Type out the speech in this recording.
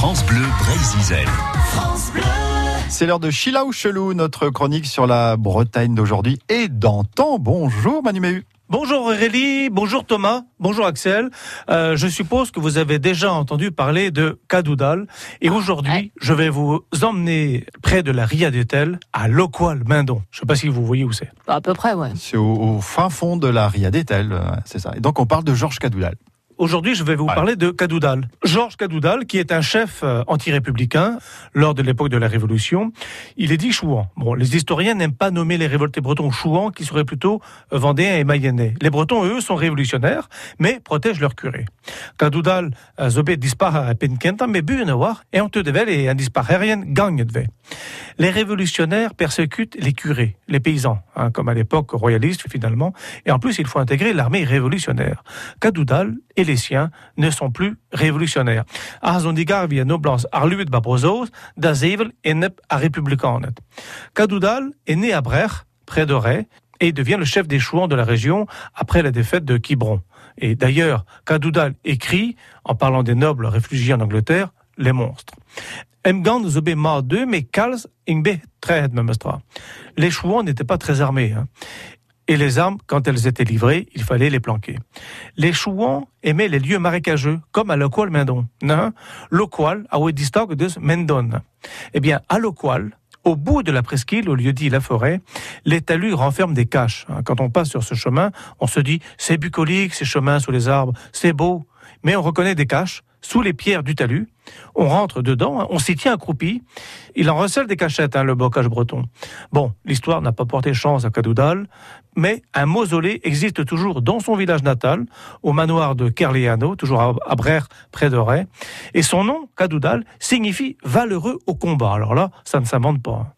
France Bleu Brésil. C'est l'heure de Chila ou Chelou, notre chronique sur la Bretagne d'aujourd'hui et d'antan. Bonjour Manu Méhu. Bonjour Aurélie, bonjour Thomas, bonjour Axel. Euh, je suppose que vous avez déjà entendu parler de Cadoudal et aujourd'hui je vais vous emmener près de la Ria d'Etel à Loqual-Mindon. Je ne sais pas si vous voyez où c'est. À peu près, ouais. C'est au, au fin fond de la Ria d'Etel, euh, c'est ça. Et donc on parle de Georges Cadoudal. Aujourd'hui, je vais vous parler de Cadoudal. Georges Cadoudal, qui est un chef euh, anti-républicain lors de l'époque de la Révolution, il est dit chouan. Bon, les historiens n'aiment pas nommer les révoltés bretons chouans, qui seraient plutôt euh, vendéens et mayennais. Les bretons, eux, sont révolutionnaires, mais protègent leur curé. Cadoudal euh, zobe dispara à Penkenta, mais war, et on te et un disparerien gagne de Les révolutionnaires persécutent les curés, les paysans, hein, comme à l'époque royaliste finalement, et en plus il faut intégrer l'armée révolutionnaire. Cadoudal et les siens ne sont plus révolutionnaires. Via noblans arluit babrozos, et nep républicanet. Cadoudal est né à Brech, près de Ray, et devient le chef des chouans de la région après la défaite de Quiberon. Et d'ailleurs, Cadoudal écrit, en parlant des nobles réfugiés en Angleterre, les monstres. Deux, mais. Les chouans n'étaient pas très armés. hein. Et les armes, quand elles étaient livrées, il fallait les planquer. Les chouans aimaient les lieux marécageux, comme à Loqual Mendon. Non, Loqual, à de Mendon. Eh bien, à Loqual, au bout de la presqu'île, au lieu dit la forêt, les talus renferment des caches. hein. Quand on passe sur ce chemin, on se dit, c'est bucolique, ces chemins sous les arbres, c'est beau. Mais on reconnaît des caches sous les pierres du talus. On rentre dedans, hein, on s'y tient accroupi. Il en recèle des cachettes, hein, le bocage breton. Bon, l'histoire n'a pas porté chance à Cadoudal, mais un mausolée existe toujours dans son village natal, au manoir de Kerliano, toujours à, Brère, près de Ray. Et son nom, Cadoudal, signifie valeureux au combat. Alors là, ça ne s'invente pas. hein.